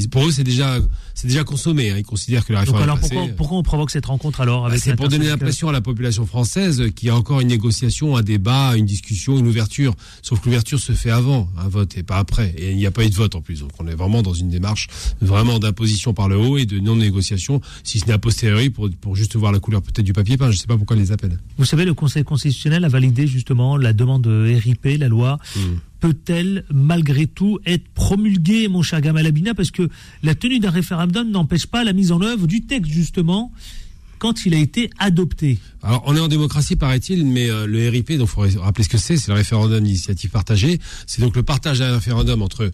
Pour eux, c'est déjà, c'est déjà consommé. hein. Ils considèrent que la Donc réforme alors est passée. pourquoi, pourquoi on provoque cette rencontre alors Bah, c'est pour donner l'impression à la population française qu'il y a encore une négociation, un débat, une discussion, une ouverture. Sauf que l'ouverture se fait avant un vote et pas après. Et il n'y a pas eu de vote en plus. Donc on est vraiment dans une démarche vraiment d'imposition par le haut et de non-négociation, si ce n'est a posteriori pour, pour juste voir la couleur peut-être du papier peint. Je ne sais pas pourquoi ils les appellent. Vous savez, le Conseil constitutionnel a validé justement la demande de RIP, la loi. Hmm. Peut-elle malgré tout être promulguée, mon cher Gamal Abina, parce que la tenue d'un référendum n'empêche pas la mise en œuvre du texte justement quand il a été adopté. Alors, on est en démocratie, paraît-il, mais euh, le RIP, donc faut rappeler ce que c'est, c'est le référendum d'initiative partagée. C'est donc le partage d'un référendum entre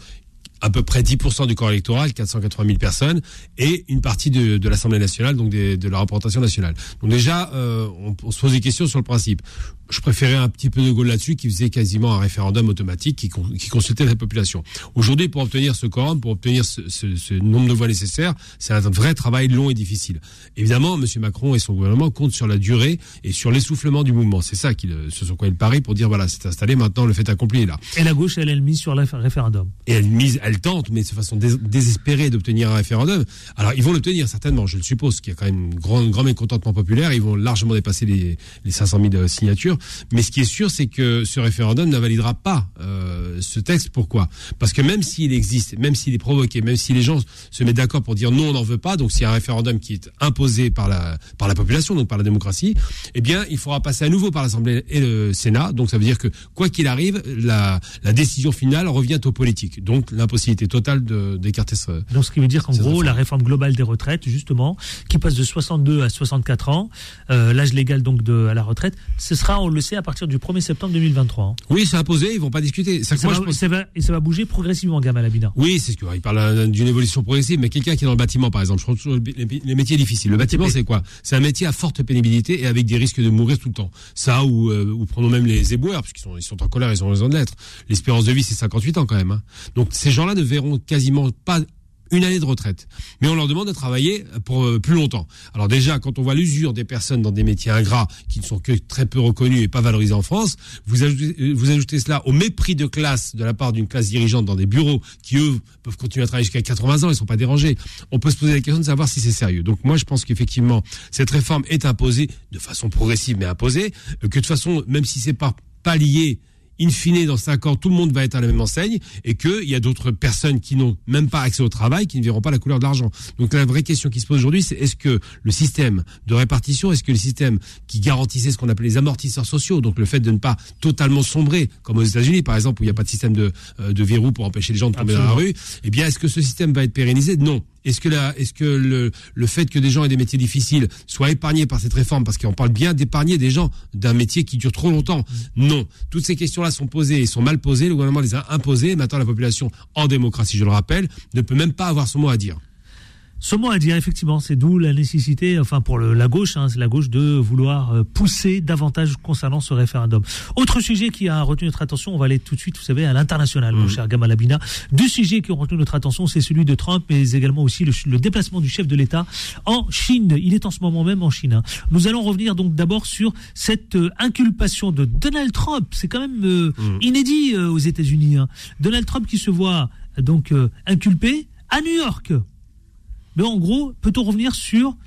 à peu près 10% du corps électoral, 480 000 personnes, et une partie de, l'Assemblée nationale, donc de la représentation nationale. Donc déjà, euh, on se pose des questions sur le principe. Je préférais un petit peu de Gaulle là-dessus, qui faisait quasiment un référendum automatique, qui, con- qui consultait la population. Aujourd'hui, pour obtenir ce quorum, pour obtenir ce, ce- ce nombre de voix nécessaires, c'est un vrai travail long et difficile. Évidemment, M. Macron et son gouvernement comptent sur la durée et sur l'essoufflement du mouvement. C'est ça qu'il, ce sur quoi il parie pour dire voilà, c'est installé, maintenant le fait accompli est là. Et la gauche, elle, elle mise sur le référendum. Et elle mise, elle tente, mais de façon dés- désespérée d'obtenir un référendum. Alors ils vont l'obtenir certainement, je le suppose, qu'il y a quand même un grand, grand mécontentement populaire. Ils vont largement dépasser les, les 500 000 signatures. Mais ce qui est sûr, c'est que ce référendum ne validera pas euh, ce texte. Pourquoi? Parce que même s'il existe, même s'il est provoqué, même si les gens se mettent d'accord pour dire non, on n'en veut pas, donc s'il y a un référendum qui est imposé par la par la population, donc par la démocratie, eh bien il faudra passer à nouveau par l'Assemblée et le Sénat. Donc ça veut dire que quoi qu'il arrive, la, la décision finale revient aux politiques. Donc l'impossibilité totale d'écarter ce. Donc ce qui veut dire qu'en gros, la réforme globale des retraites, justement, qui passe de 62 à 64 ans, euh, l'âge légal donc de à la retraite, ce sera, on le sait, à partir du 1er septembre 2023. hein. Oui, c'est imposé, ils vont pas discuter. Ça que moi, va, je pense- ça va- et ça va bouger progressivement, Gamal Abina. Oui, c'est ce qu'il parle euh, d'une évolution progressive, mais quelqu'un qui est dans le bâtiment, par exemple, je trouve toujours les, les métiers difficiles. Le bâtiment, c'est quoi? C'est un métier à forte pénibilité et avec des risques de mourir tout le temps. Ça, ou, euh, ou prenons même les éboueurs, puisqu'ils sont, ils sont en colère, ils ont raison de l'être. L'espérance de vie, c'est 58 ans quand même. hein. Donc ces gens-là ne verront quasiment pas une année de retraite. Mais on leur demande de travailler pour euh, plus longtemps. Alors déjà, quand on voit l'usure des personnes dans des métiers ingrats qui ne sont que très peu reconnus et pas valorisés en France, vous ajoutez, euh, vous ajoutez cela au mépris de classe de la part d'une classe dirigeante dans des bureaux qui, eux, peuvent continuer à travailler jusqu'à 80 ans, ils sont pas dérangés. On peut se poser la question de savoir si c'est sérieux. Donc moi, je pense qu'effectivement, cette réforme est imposée de façon progressive, mais imposée, euh, que de façon, même si c'est pas, lié in fine, dans 5 ans, tout le monde va être à la même enseigne et qu'il y a d'autres personnes qui n'ont même pas accès au travail, qui ne verront pas la couleur de l'argent. Donc la vraie question qui se pose aujourd'hui, c'est est-ce que le système de répartition, est-ce que le système qui garantissait ce qu'on appelait les amortisseurs sociaux, donc le fait de ne pas totalement sombrer, comme aux États-Unis par exemple, où il n'y a pas de système de, euh, de verrou pour empêcher les gens de tomber dans la rue, eh bien est-ce que ce système va être pérennisé? Non. Est-ce que, la, est-ce que le, le fait que des gens aient des métiers difficiles soient épargnés par cette réforme, parce qu'on parle bien d'épargner des gens d'un métier qui dure trop longtemps Non. Toutes ces questions-là sont posées et sont mal posées. Le gouvernement les a imposées. Maintenant, la population, en démocratie, je le rappelle, ne peut même pas avoir son mot à dire. Ce mot à dire, effectivement, c'est d'où la nécessité, enfin pour le- la gauche, hein, c'est la gauche de vouloir euh, pousser davantage concernant ce référendum. Autre sujet qui a retenu notre attention, on va aller tout de suite, vous savez, à l'international, mon cher Gamal Abina. Deux sujets qui ont retenu notre attention, c'est celui de Trump, mais également aussi le, le déplacement du chef de l'État en Chine. Il est en ce moment même en Chine. hein. Nous allons revenir donc d'abord sur cette euh, inculpation de Donald Trump. C'est quand même euh, inédit euh, aux États-Unis. hein. Donald Trump qui se voit donc euh, inculpé à New York. Mais en gros, peut-on revenir sur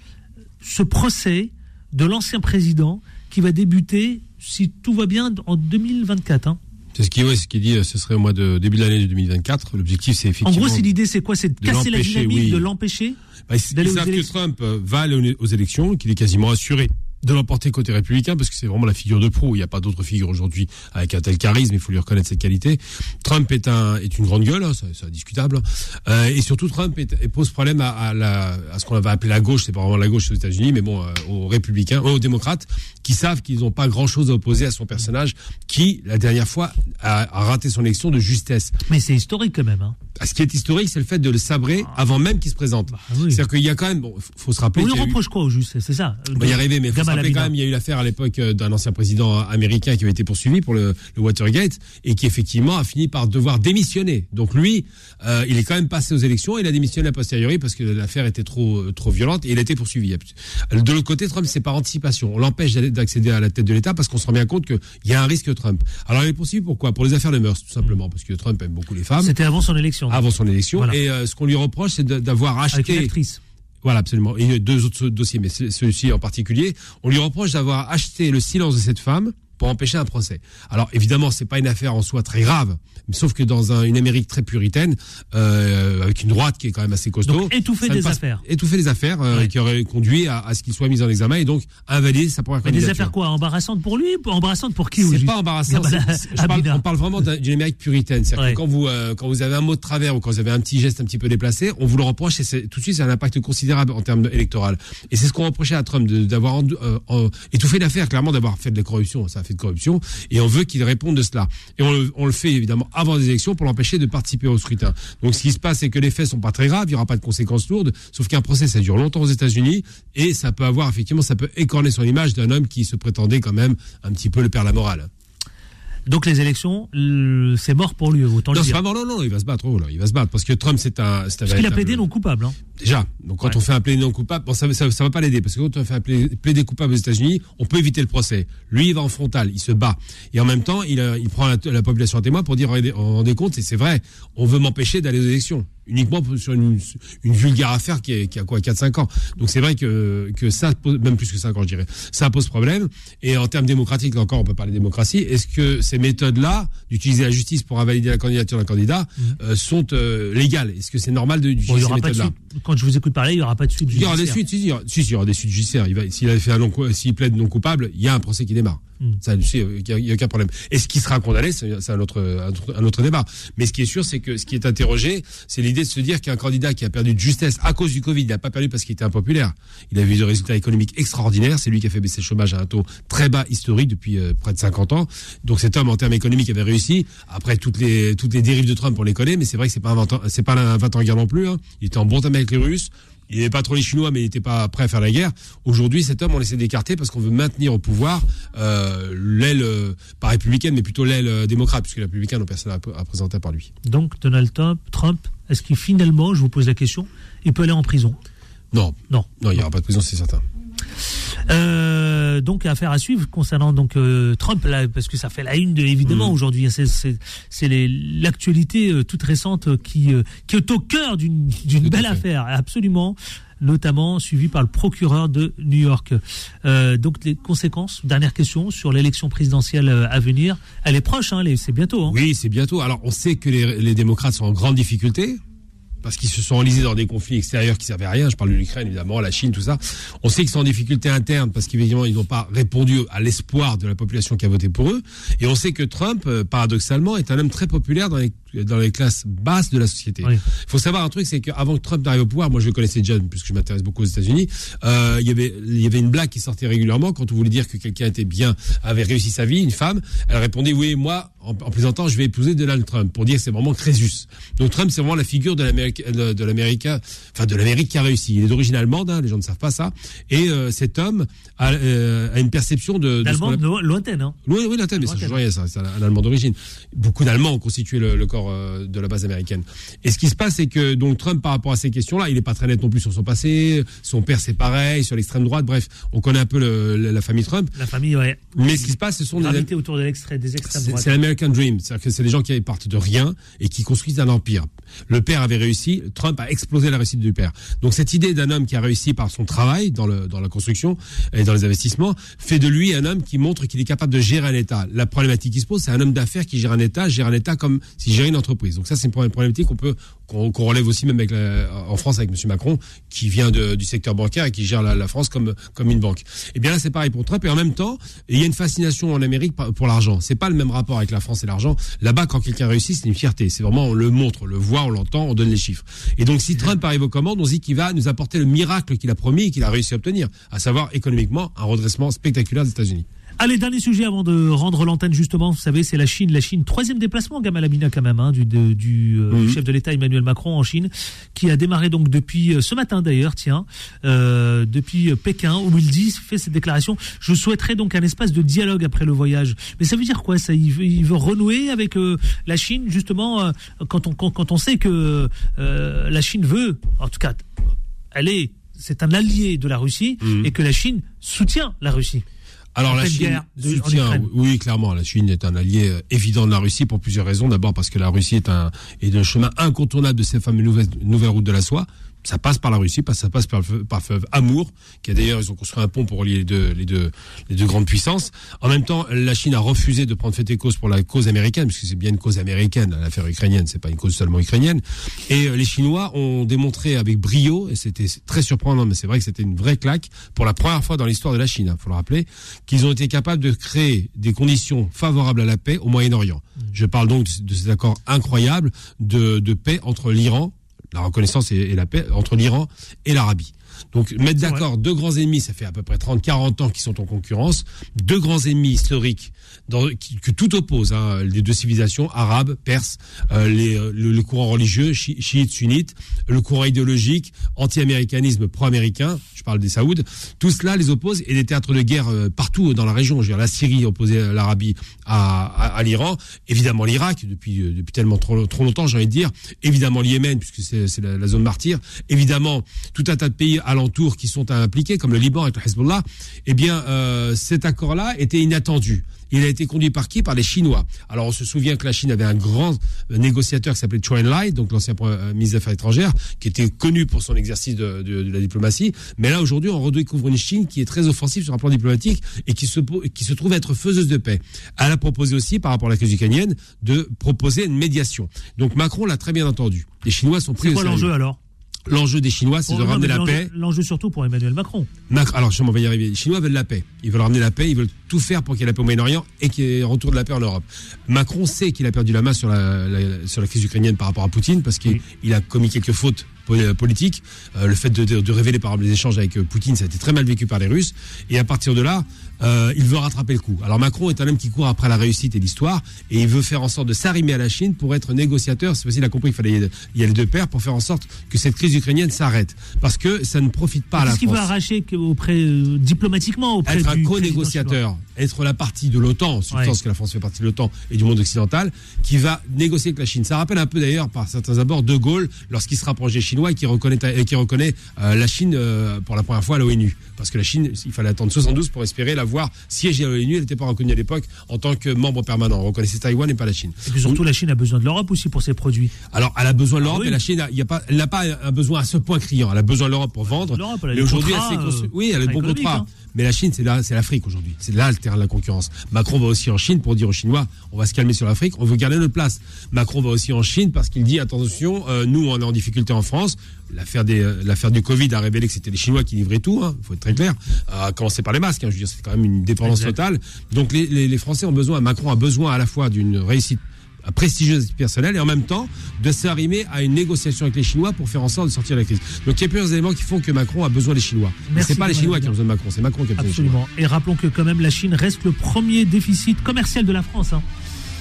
ce procès de l'ancien président qui va débuter, si tout va bien, en 2024 hein? C'est ce qui, ouais, ce qui dit, euh, ce serait au mois de début de l'année de 2024. L'objectif, c'est En effectivement. gros, c'est l'idée, c'est quoi? C'est de de casser la dynamique, oui. de l'empêcher Bah, ils, savent que. Trump euh, va aller aux- aux élections, qu'il est quasiment assuré de l'emporter côté républicain parce que c'est vraiment la figure de proue. Il n'y a pas d'autre figure aujourd'hui avec un tel charisme. Il faut lui reconnaître cette qualité. Trump est un est une grande gueule, hein, c'est discutable. Euh, et surtout Trump pose problème à, la, à ce qu'on va appeler la gauche. C'est pas vraiment la gauche aux États-Unis, mais bon, euh, aux républicains, aux démocrates, qui savent qu'ils n'ont pas grand-chose à opposer à son personnage, qui la dernière fois a, raté son élection de justesse. Mais c'est historique quand même. Hein. Ah, ce qui est historique, c'est le fait de le sabrer ah. avant même qu'il se présente. Bah C'est-à-dire qu'il y a quand même, bon, faut se rappeler. On lui reproche quoi au juste C'est ça? On va y arriver, mais faut se rappeler quand même, il y a eu l'affaire à l'époque euh, d'un ancien président américain qui avait été poursuivi pour le, le, Watergate et qui effectivement a fini par devoir démissionner. Donc lui, euh, il est quand même passé aux élections, il a démissionné a posteriori parce que l'affaire était trop euh, trop violente et il a été poursuivi. De l'autre côté, Trump, c'est par anticipation. On l'empêche d'accéder à la tête de l'État parce qu'on se rend bien compte qu'il y a un risque Trump. Alors il est poursuivi pourquoi? Pour les affaires de mœurs, tout simplement, parce que Trump aime beaucoup les femmes. C'était avant son élection. Avant son élection. Et euh, ce qu'on lui reproche, c'est d'avoir acheté. Avec actrice. Voilà, absolument. Et deux autres dossiers, mais celui-ci en particulier, on lui reproche d'avoir acheté le silence de cette femme pour empêcher un procès. Alors évidemment, c'est pas une affaire en soi très grave, sauf que dans une Amérique très puritaine, euh, avec une droite qui est quand même assez costaud, donc, étouffer des affaires, étouffer les affaires, euh, qui aurait conduit à, ce qu'il soit mis en examen et donc invalider sa première candidature. Mais des affaires quoi Embarrassantes pour lui, embarrassantes pour qui C'est pas embarrassant. on parle vraiment d'une Amérique puritaine, c'est-à-dire que quand vous euh, quand vous avez un mot de travers ou quand vous avez un petit geste un petit peu déplacé, on vous le reproche et tout de suite c'est un impact considérable en termes électoral. Et c'est ce qu'on reprochait à Trump d'avoir étouffé l'affaire, clairement d'avoir fait de la corruption, ça a fait de corruption, et on veut qu'il réponde de cela. Et on le, fait évidemment avant les élections pour l'empêcher de participer au scrutin. Donc ce qui se passe, c'est que les faits sont pas très graves, il n'y aura pas de conséquences lourdes, sauf qu'un procès, ça dure longtemps aux États-Unis, et ça peut avoir, effectivement, ça peut écorner son image d'un homme qui se prétendait quand même un petit peu le père la morale. Donc les élections, c'est mort pour lui, autant non, le dire. Non, non, non, il va se battre, oh il va se battre, parce que Trump, c'est un... Parce qu'il a plaidé non coupable. Hein. Déjà, donc quand on fait un plaidé non coupable, bon, ça, ça, va pas l'aider, parce que quand on fait un plaidé coupable aux États-Unis, on peut éviter le procès. Lui, il va en frontal, il se bat. Et en même temps, il, il prend la, population à témoin pour dire, on rendez compte, et c'est vrai, on veut m'empêcher d'aller aux élections uniquement sur une, une vulgaire affaire qui, est, qui a quoi 4-5 ans. Donc c'est vrai que, que ça pose, même plus que 5 ans je dirais, ça pose problème. Et en termes démocratiques, encore on peut parler de démocratie, est-ce que ces méthodes-là, d'utiliser la justice pour invalider la candidature d'un candidat, mmh. euh, sont euh, légales? Est-ce que c'est normal d'utiliser ces méthodes-là? Quand je vous écoute parler, il n'y aura pas de suite judiciaire. Il y aura des suites, si, si, il y aura des suites judiciaires. S'il a fait un non, s'il plaide non coupable, il y a un procès qui démarre. Hmm. Ça, il n'y a, aucun problème. Et ce qui sera condamné, c'est un autre, un autre débat. Mais ce qui est sûr, c'est que ce qui est interrogé, c'est l'idée de se dire qu'un candidat qui a perdu de justesse à cause du Covid, il n'a pas perdu parce qu'il était impopulaire. Il a eu des résultats économiques extraordinaires. C'est lui qui a fait baisser le chômage à un taux très bas historique depuis euh, près de 50 ans. Donc cet homme, en termes économiques, avait réussi. Après, toutes les, toutes les dérives de Trump, on les connaît, mais c'est vrai que c'est pas un c'est pas un 20 ans guerre non plus. Hein. Il était en bon terme avec les Russes. Il n'avait pas trop les Chinois, mais il n'était pas prêt à faire la guerre. Aujourd'hui, cet homme, on essaie d'écarter parce qu'on veut maintenir au pouvoir euh, l'aile, euh, pas républicaine, mais plutôt l'aile euh, démocrate, puisque la républicaine, n'a personne à, présenter par lui. Donc, Donald Trump, est-ce qu'il finalement, je vous pose la question, il peut aller en prison? Non. Non. Non, il n'y aura pas de prison, c'est certain. Euh, donc affaire à suivre concernant donc euh, Trump là, parce que ça fait la une de, évidemment mm. aujourd'hui. Hein, c'est l'actualité euh, toute récente qui qui est au cœur d'une belle affaire, absolument notamment suivie par le procureur de New York. donc les conséquences, dernière question sur l'élection présidentielle à venir, elle est proche, hein, c'est bientôt. Hein. Oui, c'est bientôt. Alors on sait que les, les démocrates sont en grande difficulté parce qu'ils se sont enlisés dans des conflits extérieurs qui servaient à rien. Je parle de l'Ukraine, évidemment, la Chine, tout ça. On sait qu'ils sont en difficulté interne parce qu'évidemment, ils n'ont pas répondu à l'espoir de la population qui a voté pour eux. Et on sait que Trump, euh, paradoxalement, est un homme très populaire dans les dans les classes basses de la société. Il faut savoir un truc, c'est qu'avant que Trump n'arrive au pouvoir, moi je le connaissais déjà puisque je m'intéresse beaucoup aux États-Unis, euh, il y avait il y avait une blague qui sortait régulièrement quand on voulait dire que quelqu'un était bien, avait réussi sa vie, une femme, elle répondait oui moi en, plaisantant je vais épouser Donald Trump pour dire que c'est vraiment Crésus. Donc Trump c'est vraiment la figure de l'Amérique de l'Amérique enfin de l'Amérique qui a réussi. Il est d'origine allemande, hein, les gens ne savent pas ça, et euh, cet homme a, euh, a, une perception de, de lointaine. Hein. Oui, oui, lointaine, mais ça change rien, c'est un, Allemand d'origine. Beaucoup d'Allemands ont constitué le, le corps euh, de la base américaine. Et ce qui se passe, c'est que donc Trump, par rapport à ces questions-là, il n'est pas très net non plus sur son passé. Son père, c'est pareil, sur l'extrême droite. Bref, on connaît un peu la famille Trump. La famille, ouais. Mais ce qui se passe, ce sont des autour de l'extrême, des extrêmes droites. C'est l'American Dream, c'est-à-dire que c'est des gens qui partent de rien et qui construisent un empire. Le père avait réussi, Trump a explosé la réussite du père. Donc cette idée d'un homme qui a réussi par son travail dans, le, dans la construction et dans les investissements fait de lui un homme qui montre qu'il est capable de gérer un État. La problématique qui se pose, c'est un homme d'affaires qui gère un État, gère un État comme si gérait entreprise. Donc ça, c'est une problématique qu'on peut qu'on relève aussi même avec en France avec M. Macron, qui vient du secteur bancaire et qui gère la, France comme comme une banque. Et eh bien là, c'est pareil pour Trump. Et en même temps, il y a une fascination en Amérique pour l'argent. C'est pas le même rapport avec la France et l'argent. Là-bas, quand quelqu'un réussit, c'est une fierté. C'est vraiment on le montre, on le voit, on l'entend, on donne les chiffres. Et donc, si Trump arrive aux commandes, on dit qu'il va nous apporter le miracle qu'il a promis et qu'il a réussi à obtenir, à savoir économiquement un redressement spectaculaire des États-Unis. Allez, dernier sujet avant de rendre l'antenne justement, vous savez, c'est la Chine. La Chine, troisième déplacement, Gamal Abina quand même, hein, du, du, euh, chef de l'État Emmanuel Macron en Chine, qui a démarré donc depuis euh, ce matin d'ailleurs, tiens, euh, depuis Pékin, où il dit, fait cette déclaration, je souhaiterais donc un espace de dialogue après le voyage. Mais ça veut dire quoi ça? Il veut, il veut renouer avec la Chine justement quand on quand, on sait que la Chine veut, en tout cas, elle est, c'est un allié de la Russie mhm. et que la Chine soutient la Russie. Alors la Chine soutient, oui, clairement, la Chine est un allié euh, évident de la Russie pour plusieurs raisons. D'abord parce que la Russie est un est un chemin incontournable de ces fameuses nouvelles, nouvelles routes de la soie ça passe par la Russie, ça passe par, par fleuve Amour, qui a d'ailleurs, ils ont construit un pont pour relier les deux, les deux, les deux grandes puissances. En même temps, la Chine a refusé de prendre fait et cause pour la cause américaine, puisque c'est bien une cause américaine, l'affaire ukrainienne, c'est pas une cause seulement ukrainienne. Et euh, les Chinois ont démontré avec brio, et c'était très surprenant, mais c'est vrai que c'était une vraie claque, pour la première fois dans l'histoire de la Chine, il hein, faut le rappeler, qu'ils ont été capables de créer des conditions favorables à la paix au Moyen-Orient. Mmh. Je parle donc de, cet accord incroyable de, de paix entre l'Iran, la reconnaissance et, la paix entre l'Iran et l'Arabie. Donc mettre d'accord deux grands ennemis, ça fait à peu près 30-40 ans qu'ils sont en concurrence, deux grands ennemis historiques dans, que tout oppose, hein, les deux civilisations, arabes, perses, euh, les, euh, le, courant religieux, chiite, sunnite, le courant idéologique, anti-américanisme pro-américain, je parle des Saouds, tout cela les oppose et des théâtres de guerre euh, partout dans la région. Je veux dire, la Syrie opposait l'Arabie à, à, l'Iran, évidemment l'Irak depuis, depuis tellement trop, trop longtemps, j'ai envie de dire, évidemment le Yémen puisque c'est la, la, zone martyre, évidemment tout un tas de pays alentours qui sont impliqués comme le Liban avec le Hezbollah. Eh bien, euh, cet accord-là était inattendu. Il a été conduit par qui? Par les Chinois. Alors on se souvient que la Chine avait un grand négociateur qui s'appelait Chou Enlai, donc l'ancien euh, ministre des Affaires étrangères, qui était connu pour son exercice de, de, de la diplomatie. Mais là aujourd'hui, on redécouvre une Chine qui est très offensive sur un plan diplomatique et qui se, qui se trouve être faiseuse de paix. Elle a proposé aussi, par rapport à la crise ukrainienne, de proposer une médiation. Donc Macron l'a très bien entendu. Les Chinois sont pris. C'est quoi l'enjeu alors? L'enjeu des Chinois, c'est de ramener la paix. L'enjeu surtout pour Emmanuel Macron. Alors, je vais y arriver. Les Chinois veulent la paix. Ils veulent ramener la paix. Ils veulent tout faire pour qu'il y ait la paix au Moyen-Orient et qu'il y ait un retour de la paix en Europe. Macron sait qu'il a perdu la main sur la, sur la crise ukrainienne par rapport à Poutine parce qu'il a commis quelques fautes politiques. Euh, le fait de, de, révéler par exemple les échanges avec euh, Poutine, ça a été très mal vécu par les Russes. Et à partir de là, euh, il veut rattraper le coup. Alors Macron est un homme qui court après la réussite et l'histoire, et il veut faire en sorte de s'arrimer à la Chine pour être négociateur. C'est facile, il a compris qu'il fallait y aller de pair pour faire en sorte que cette crise ukrainienne s'arrête, parce que ça ne profite pas à la France. Qu'est-ce qu'il veut arracher auprès euh, diplomatiquement auprès être un co-négociateur, être la partie de l'OTAN, surtout parce que la France fait partie de l'OTAN et du monde occidental, qui va négocier avec la Chine. Ça rappelle un peu d'ailleurs par certains abords De Gaulle lorsqu'il se rapproche des Chinois et qui reconnaît, qui reconnaît euh, la Chine pour la première fois à l'ONU, parce que la Chine, il fallait attendre 72 pour espérer la voir siéger l'ONU, elle n'était pas reconnue à l'époque en tant que membre permanent. On reconnaissait Taïwan et pas la Chine. Et puis surtout, la Chine a besoin de l'Europe aussi pour ses produits. Alors, elle a besoin de l'Europe, ah et la Chine, il y a pas, elle n'a pas un besoin à ce point criant. Elle a besoin de l'Europe pour vendre. mais aujourd'hui, elle s'est Oui, elle a le bon contrat. Hein. Mais la Chine, c'est là, c'est l'Afrique aujourd'hui. C'est là le terrain de la concurrence. Macron va aussi en Chine pour dire aux Chinois, on va se calmer sur l'Afrique, on veut garder notre place. Macron va aussi en Chine parce qu'il dit attention, euh, nous on est en difficulté en France. L'affaire des, euh, l'affaire du Covid a révélé que c'était les Chinois qui livraient tout. Il hein, faut être très clair. à commencer par les masques. Hein, je veux dire, c'est quand même une dépendance totale. Donc les, les, les Français ont besoin, Macron a besoin à la fois d'une réussite prestigieuse personnelle et en même temps de s'arrimer à une négociation avec les Chinois pour faire en sorte de sortir de la crise. Donc il y a plusieurs éléments qui font que Macron a besoin des Chinois. C'est pas les Chinois qui ont besoin de Macron, c'est Macron qui a besoin Absolument. des Chinois. Et rappelons que quand même la Chine reste le premier déficit commercial de la France. Hein.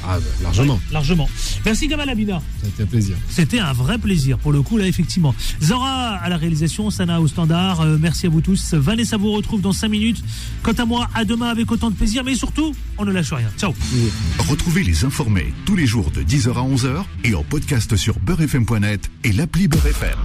Ah, bah, largement. largement. Merci Gamal Abina. C'était un plaisir. C'était un vrai plaisir, pour le coup, là, effectivement. Zora à la réalisation, Sana au standard. Euh, merci à vous tous. Vanessa vous retrouve dans 5 minutes. Quant à moi, à demain avec autant de plaisir, mais surtout, on ne lâche rien. Ciao. Retrouvez les informés tous les jours de 10h à 11h et en podcast sur beurrefm.net et l'appli Beurrefm.